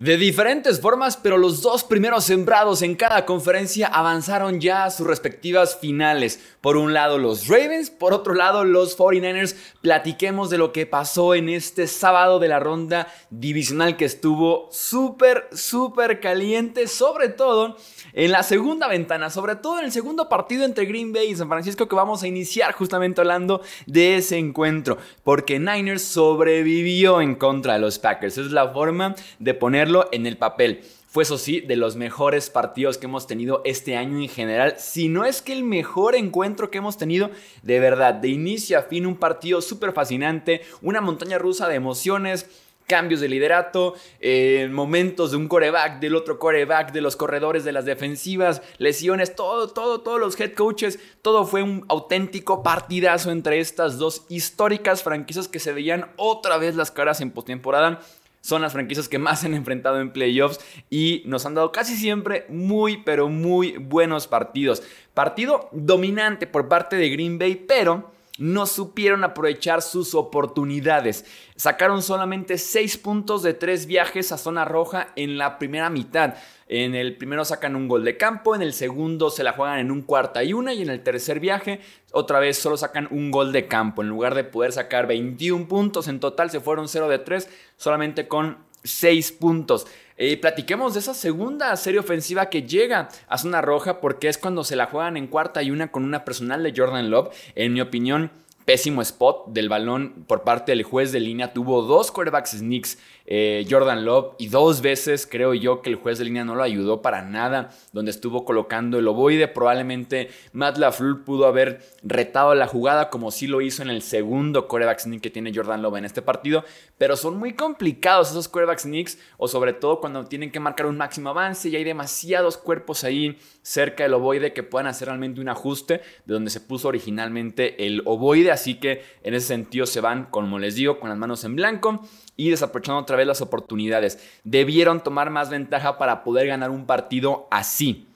De diferentes formas, pero los dos primeros sembrados en cada conferencia avanzaron ya a sus respectivas finales. Por un lado los Ravens, por otro lado los 49ers. Platiquemos de lo que pasó en este sábado de la ronda divisional que estuvo súper, súper caliente, sobre todo en la segunda ventana, sobre todo en el segundo partido entre Green Bay y San Francisco que vamos a iniciar justamente hablando de ese encuentro, porque Niners sobrevivió en contra de los Packers. Es la forma de poner en el papel. Fue eso sí, de los mejores partidos que hemos tenido este año en general. Si no es que el mejor encuentro que hemos tenido, de verdad, de inicio a fin, un partido súper fascinante, una montaña rusa de emociones cambios de liderato, eh, momentos de un coreback, del otro coreback, de los corredores, de las defensivas, lesiones, todo, todo, todos los head coaches, todo fue un auténtico partidazo entre estas dos históricas franquicias que se veían otra vez las caras en postemporada son las franquicias que más se han enfrentado en playoffs y nos han dado casi siempre muy, pero muy buenos partidos. Partido dominante por parte de Green Bay, pero no supieron aprovechar sus oportunidades. Sacaron solamente 6 puntos de 3 viajes a zona roja en la primera mitad. En el primero sacan un gol de campo, en el segundo se la juegan en un cuarta y una y en el tercer viaje otra vez solo sacan un gol de campo. En lugar de poder sacar 21 puntos en total se fueron 0 de 3 solamente con 6 puntos. Eh, platiquemos de esa segunda serie ofensiva que llega a zona roja porque es cuando se la juegan en cuarta y una con una personal de Jordan Love. En mi opinión, pésimo spot del balón por parte del juez de línea. Tuvo dos quarterbacks sneaks eh, Jordan Love y dos veces creo yo que el juez de línea no lo ayudó para nada, donde estuvo colocando el ovoide. Probablemente Matt LaFleur pudo haber retado la jugada como sí lo hizo en el segundo quarterback sneak que tiene Jordan Love en este partido, pero son muy complicados esos quarterback sneaks o sobre todo cuando tienen que marcar un máximo avance y hay demasiados cuerpos ahí cerca del ovoide que puedan hacer realmente un ajuste de donde se puso originalmente el ovoide, así que en ese sentido se van, como les digo, con las manos en blanco y desaprovechando otra vez las oportunidades. Debieron tomar más ventaja para poder ganar un partido así.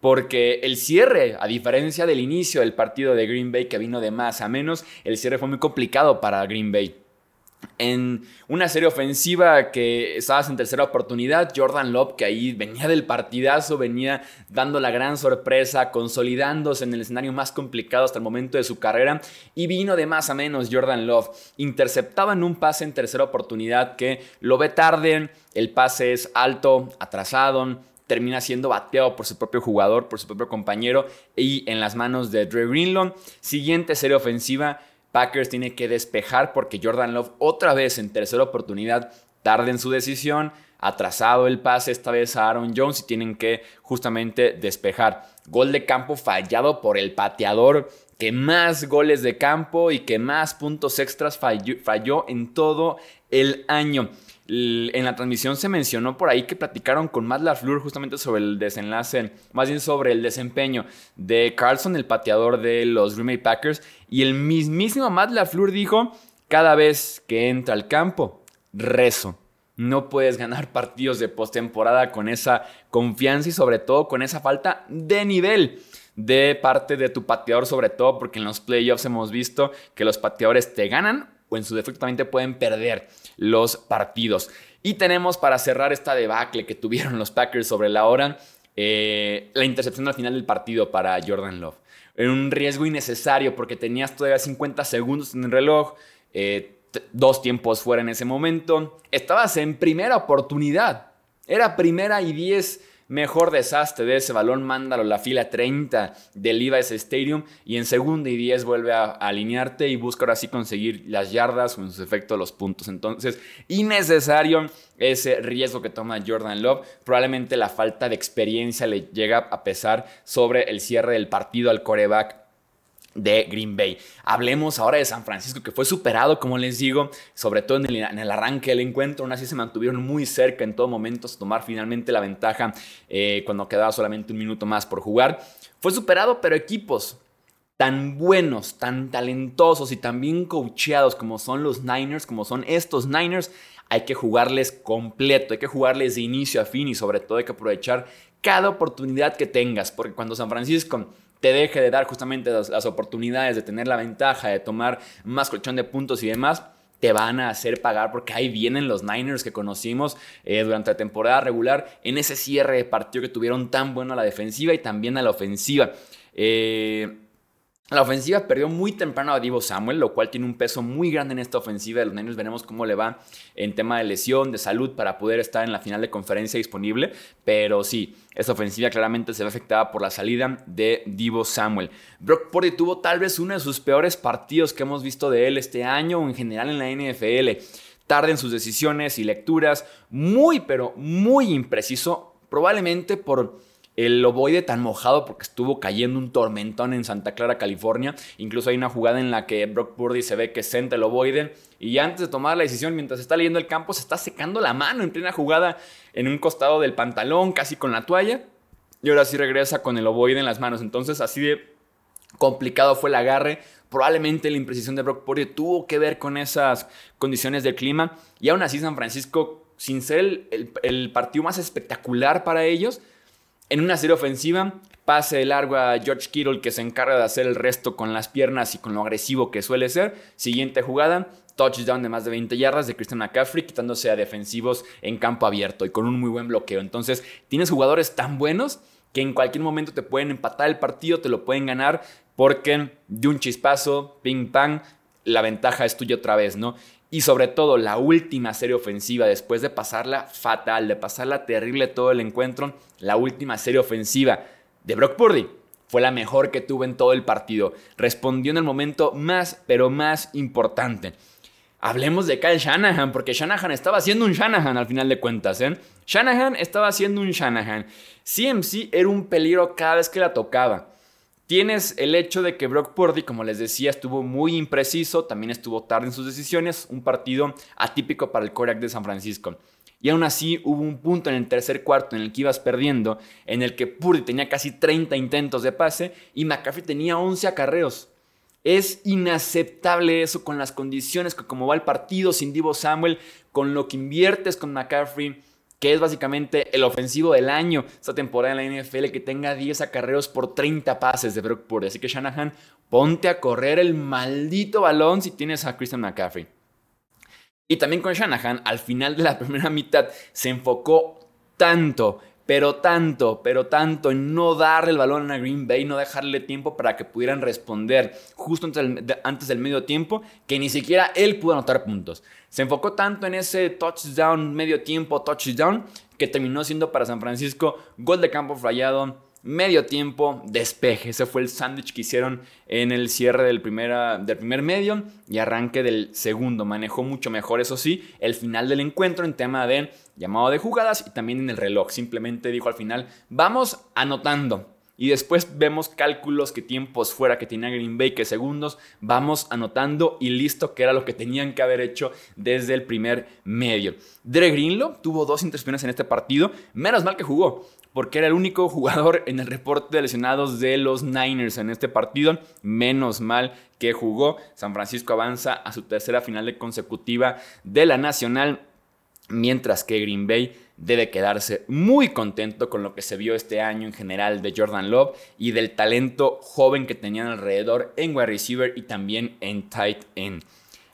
Porque el cierre, a diferencia del inicio del partido de Green Bay que vino de más a menos, el cierre fue muy complicado para Green Bay. En una serie ofensiva que estabas en tercera oportunidad, Jordan Love, que ahí venía del partidazo, venía dando la gran sorpresa, consolidándose en el escenario más complicado hasta el momento de su carrera, y vino de más a menos Jordan Love. Interceptaba en un pase en tercera oportunidad que lo ve tarde, el pase es alto, atrasado, termina siendo bateado por su propio jugador, por su propio compañero, y en las manos de Dre Greenlaw. Siguiente serie ofensiva Packers tiene que despejar porque Jordan Love otra vez en tercera oportunidad tarde en su decisión, atrasado el pase esta vez a Aaron Jones y tienen que justamente despejar. Gol de campo fallado por el pateador que más goles de campo y que más puntos extras falló, en todo el año. En la transmisión se mencionó por ahí que platicaron con Matt LaFleur justamente sobre el desenlace, más bien sobre el desempeño de Carlson, el pateador de los Green Bay Packers, y el mismísimo Matt LaFleur dijo, cada vez que entra al campo, rezo. No puedes ganar partidos de postemporada con esa confianza y sobre todo con esa falta de nivel de parte de tu pateador, sobre todo porque en los playoffs hemos visto que los pateadores te ganan o en su defecto también te pueden perder los partidos. Y tenemos para cerrar esta debacle que tuvieron los Packers sobre la hora, eh, la intercepción al final del partido para Jordan Love. En un riesgo innecesario porque tenías todavía 50 segundos en el reloj, eh, dos tiempos fuera en ese momento, estabas en primera oportunidad. Era primera y 10 Mejor desastre de ese balón, mándalo la fila 30 del Levi's Stadium y en segunda y 10 vuelve a, alinearte y busca ahora sí conseguir las yardas o en su los puntos. Entonces, innecesario ese riesgo que toma Jordan Love. Probablemente la falta de experiencia le llega a pesar sobre el cierre del partido al coreback de Green Bay. Hablemos ahora de San Francisco, que fue superado, como les digo, sobre todo en el, arranque del encuentro. Aún así se mantuvieron muy cerca en todo momento tomar finalmente la ventaja eh, cuando quedaba solamente un minuto más por jugar. Fue superado, pero equipos tan buenos, tan talentosos y tan bien coacheados como son los Niners, como son estos Niners, hay que jugarles completo, hay que jugarles de inicio a fin y sobre todo hay que aprovechar cada oportunidad que tengas, porque cuando San Francisco te deje de dar justamente las, oportunidades de tener la ventaja, de tomar más colchón de puntos y demás, te van a hacer pagar porque ahí vienen los Niners que conocimos eh, durante la temporada regular en ese cierre de partido que tuvieron tan bueno a la defensiva y también a la ofensiva. Eh, la ofensiva perdió muy temprano a Divo Samuel, lo cual tiene un peso muy grande en esta ofensiva de los Niners. Veremos cómo le va en tema de lesión, de salud, para poder estar en la final de conferencia disponible. Pero sí, esta ofensiva claramente se ve afectada por la salida de Divo Samuel. Brock Purdy tuvo tal vez uno de sus peores partidos que hemos visto de él este año o en general en la NFL. Tarde en sus decisiones y lecturas, muy pero muy impreciso, probablemente por el ovoide tan mojado porque estuvo cayendo un tormentón en Santa Clara, California. Incluso hay una jugada en la que Brock Purdy se ve que senta el ovoide y antes de tomar la decisión, mientras está leyendo el campo, se está secando la mano en plena jugada en un costado del pantalón, casi con la toalla. Y ahora sí regresa con el ovoide en las manos. Entonces así de complicado fue el agarre. Probablemente la imprecisión de Brock Purdy tuvo que ver con esas condiciones del clima. Y aún así San Francisco, sin ser el partido más espectacular para ellos, en una serie ofensiva, pase de largo a George Kittle que se encarga de hacer el resto con las piernas y con lo agresivo que suele ser. Siguiente jugada, touchdown de más de 20 yardas de Christian McCaffrey, quitándose a defensivos en campo abierto y con un muy buen bloqueo. Entonces, tienes jugadores tan buenos que en cualquier momento te pueden empatar el partido, te lo pueden ganar, porque de un chispazo, ping pang, la ventaja es tuya otra vez, ¿no? Y sobre todo la última serie ofensiva, después de pasarla fatal, de pasarla terrible todo el encuentro, la última serie ofensiva de Brock Purdy fue la mejor que tuvo en todo el partido. Respondió en el momento más, pero más importante. Hablemos de Kyle Shanahan, porque Shanahan estaba haciendo un Shanahan al final de cuentas. ¿eh? Shanahan estaba haciendo un Shanahan. CMC era un peligro cada vez que la tocaba. Tienes el hecho de que Brock Purdy, como les decía, estuvo muy impreciso, también estuvo tarde en sus decisiones, un partido atípico para el Korak de San Francisco. Y aún así hubo un punto en el tercer cuarto en el que ibas perdiendo, en el que Purdy tenía casi 30 intentos de pase y McCaffrey tenía 11 acarreos. Es inaceptable eso con las condiciones que como va el partido sin Divo Samuel, con lo que inviertes con McCaffrey que es básicamente el ofensivo del año esta temporada en la NFL, que tenga 10 acarreos por 30 pases de Brock Purdy. Así que Shanahan, ponte a correr el maldito balón si tienes a Christian McCaffrey. Y también con Shanahan, al final de la primera mitad, se enfocó tanto pero tanto, pero tanto en no darle el balón a Green Bay, no dejarle tiempo para que pudieran responder justo antes del, medio tiempo, que ni siquiera él pudo anotar puntos. Se enfocó tanto en ese touchdown, medio tiempo, touchdown, que terminó siendo para San Francisco gol de campo fallado, medio tiempo, despeje. Ese fue el sándwich que hicieron en el cierre del, del primer medio y arranque del segundo. Manejó mucho mejor, eso sí, el final del encuentro en tema de llamado de jugadas y también en el reloj. Simplemente dijo al final, vamos anotando. Y después vemos cálculos que tiempos fuera que tenía Green Bay, que segundos, vamos anotando y listo, que era lo que tenían que haber hecho desde el primer medio. Dre Greenlow tuvo dos intercepciones en este partido, menos mal que jugó, porque era el único jugador en el reporte de lesionados de los Niners en este partido. Menos mal que jugó. San Francisco avanza a su tercera final de consecutiva de la Nacional, mientras que Green Bay debe quedarse muy contento con lo que se vio este año en general de Jordan Love y del talento joven que tenían alrededor en wide receiver y también en tight end.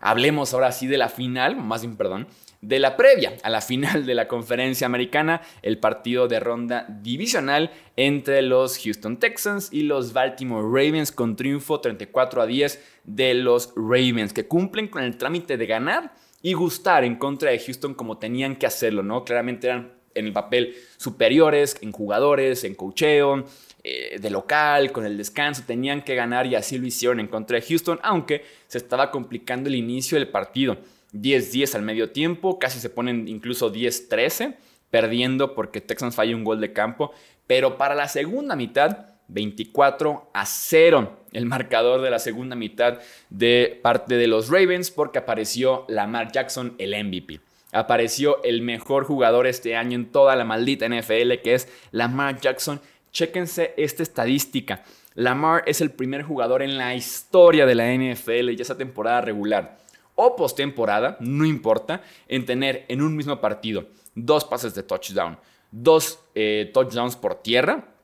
Hablemos ahora sí de la final, más bien, perdón, de la previa a la final de la conferencia americana, el partido de ronda divisional entre los Houston Texans y los Baltimore Ravens con triunfo 34 a 10 de los Ravens, que cumplen con el trámite de ganar y gustar en contra de Houston como tenían que hacerlo, ¿no? Claramente eran en el papel superiores, en jugadores, en cocheo, eh, de local, con el descanso, tenían que ganar y así lo hicieron en contra de Houston, aunque se estaba complicando el inicio del partido. 10-10 al medio tiempo, casi se ponen incluso 10-13, perdiendo porque Texans falla un gol de campo, pero para la segunda mitad, 24 a 0 el marcador de la segunda mitad de parte de los Ravens porque apareció Lamar Jackson, el MVP. Apareció el mejor jugador este año en toda la maldita NFL, que es Lamar Jackson. Chéquense esta estadística. Lamar es el primer jugador en la historia de la NFL y esa temporada regular o postemporada, no importa, en tener en un mismo partido dos pases de touchdown, dos eh, touchdowns por tierra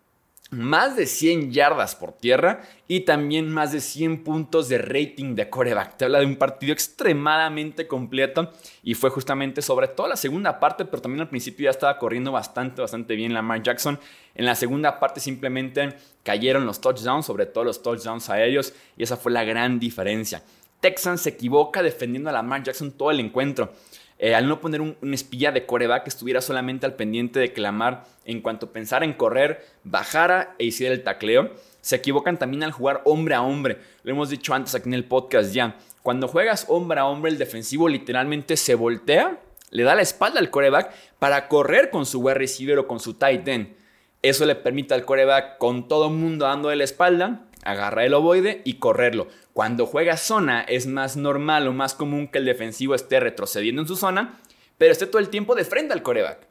más de 100 yardas por tierra y también más de 100 puntos de rating de coreback. Te habla de un partido extremadamente completo y fue justamente sobre todo la segunda parte, pero también al principio ya estaba corriendo bastante, bastante bien Lamar Jackson. En la segunda parte simplemente cayeron los touchdowns, sobre todo los touchdowns aéreos y esa fue la gran diferencia. Texans se equivoca defendiendo a Lamar Jackson todo el encuentro. Eh, al no poner un, espía de coreback que estuviera solamente al pendiente de que Lamar, en cuanto pensara en correr, bajara e hiciera el tacleo. Se equivocan también al jugar hombre a hombre. Lo hemos dicho antes aquí en el podcast ya. Cuando juegas hombre a hombre, el defensivo literalmente se voltea, le da la espalda al coreback para correr con su wide receiver o con su tight end. Eso le permite al coreback, con todo el mundo dando de la espalda, agarrar el ovoide y correrlo. Cuando juega zona es más normal o más común que el defensivo esté retrocediendo en su zona, pero esté todo el tiempo de frente al coreback.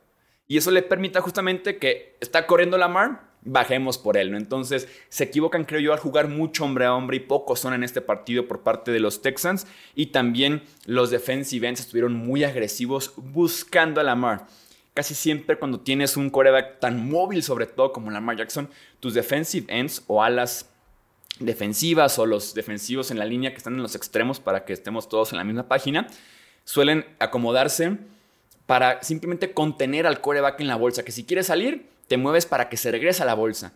Y eso le permite justamente que está corriendo la mar, bajemos por él, ¿no? Entonces se equivocan, creo yo, al jugar mucho hombre a hombre y poco zona en este partido por parte de los Texans. Y también los defensive ends estuvieron muy agresivos buscando a Lamar. Casi siempre cuando tienes un coreback tan móvil, sobre todo como Lamar Jackson, tus defensive ends o alas defensivas o los defensivos en la línea que están en los extremos para que estemos todos en la misma página, suelen acomodarse para simplemente contener al coreback en la bolsa, que si quiere salir, te mueves para que se regrese a la bolsa.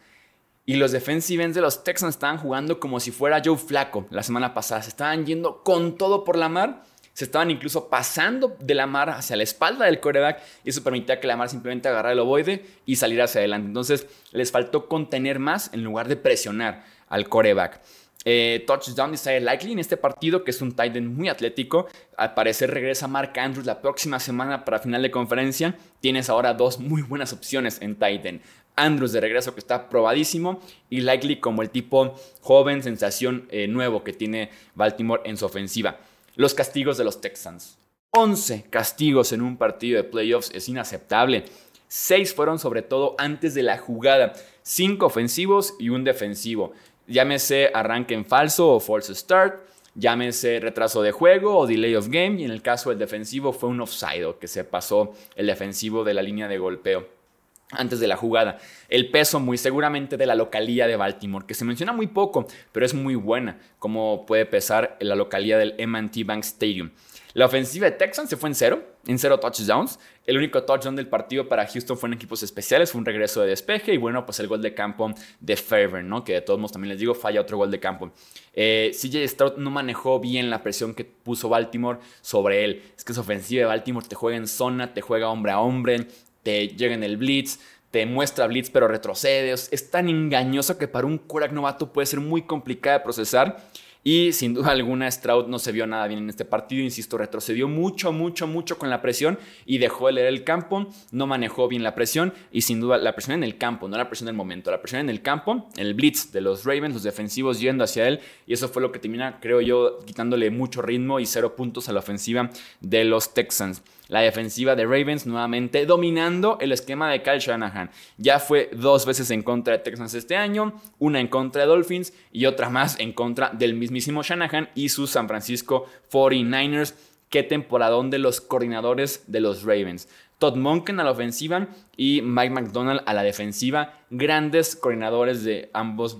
Y los defensive ends de los Texans estaban jugando como si fuera Joe Flaco la semana pasada. Se estaban yendo con todo por la mar. Se estaban incluso pasando de la mar hacia la espalda del coreback y eso permitía que la mar simplemente agarrara el ovoide y saliera hacia adelante. Entonces les faltó contener más en lugar de presionar al coreback. Eh, touchdown Isaiah Likely en este partido, que es un tight end muy atlético. Al parecer regresa Mark Andrews la próxima semana para final de conferencia. Tienes ahora dos muy buenas opciones en tight end. Andrews de regreso que está probadísimo y Likely como el tipo joven, sensación eh, nuevo que tiene Baltimore en su ofensiva. Los castigos de los Texans. 11 castigos en un partido de playoffs es inaceptable. 6 fueron sobre todo antes de la jugada. 5 ofensivos y un defensivo. Llámese arranque en falso o false start, llámese retraso de juego o delay of game, y en el caso del defensivo fue un offside, que se pasó el defensivo de la línea de golpeo antes de la jugada. El peso muy seguramente de la localía de Baltimore, que se menciona muy poco, pero es muy buena, como puede pesar la localía del M&T Bank Stadium. La ofensiva de Texans se fue en cero, en cero touchdowns. El único touchdown del partido para Houston fue en equipos especiales, fue un regreso de despeje y bueno, pues el gol de campo de Favre, ¿no? Que de todos modos también les digo, falla otro gol de campo. Eh, CJ Stroud no manejó bien la presión que puso Baltimore sobre él. Es que su ofensiva de Baltimore te juega en zona, te juega hombre a hombre, te llega en el blitz, te muestra blitz pero retrocede. Es tan engañoso que para un quarterback novato puede ser muy complicado de procesar. Y sin duda alguna, Stroud no se vio nada bien en este partido. Insisto, retrocedió mucho, mucho, mucho con la presión y dejó de leer el campo. No manejó bien la presión y sin duda la presión en el campo, no la presión del momento, la presión en el campo, el blitz de los Ravens, los defensivos yendo hacia él. Y eso fue lo que termina, creo yo, quitándole mucho ritmo y cero puntos a la ofensiva de los Texans. La defensiva de Ravens nuevamente dominando el esquema de Kyle Shanahan. Ya fue dos veces en contra de Texans este año, una en contra de Dolphins y otra más en contra del mismísimo Shanahan y sus San Francisco 49ers. Qué temporadón de los coordinadores de los Ravens. Todd Monken a la ofensiva y Mike McDonald a la defensiva. Grandes coordinadores de ambos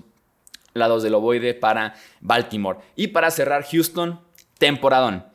lados del ovoide para Baltimore. Y para cerrar Houston, temporadón.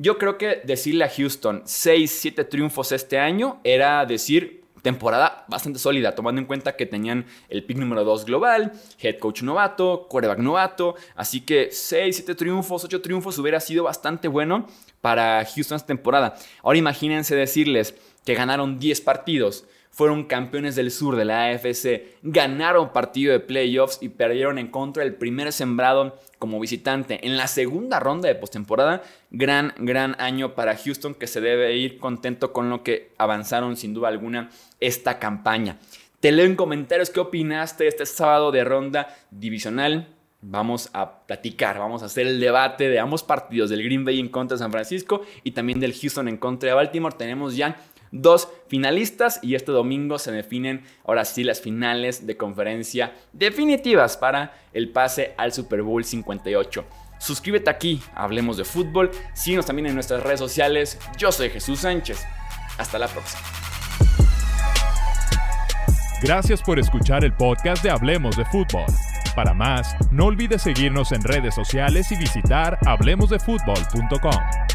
Yo creo que decirle a Houston 6, 7 triunfos este año era decir temporada bastante sólida, tomando en cuenta que tenían el pick número 2 global, head coach novato, quarterback novato, así que 6, 7 triunfos, 8 triunfos hubiera sido bastante bueno para Houston esta temporada. Ahora imagínense decirles que ganaron 10 partidos, fueron campeones del sur de la AFC, ganaron partido de playoffs y perdieron en contra del primer sembrado como visitante en la segunda ronda de postemporada. Gran, gran año para Houston que se debe ir contento con lo que avanzaron sin duda alguna esta campaña. Te leo en comentarios qué opinaste este sábado de ronda divisional. Vamos a platicar, vamos a hacer el debate de ambos partidos, del Green Bay en contra de San Francisco y también del Houston en contra de Baltimore. Tenemos ya dos finalistas y este domingo se definen ahora sí las finales de conferencia definitivas para el pase al Super Bowl 58. Suscríbete aquí, hablemos de fútbol, síguenos también en nuestras redes sociales. Yo soy Jesús Sánchez. Hasta la próxima. Gracias por escuchar el podcast de Hablemos de Fútbol. Para más, no olvides seguirnos en redes sociales y visitar hablemosdefutbol.com.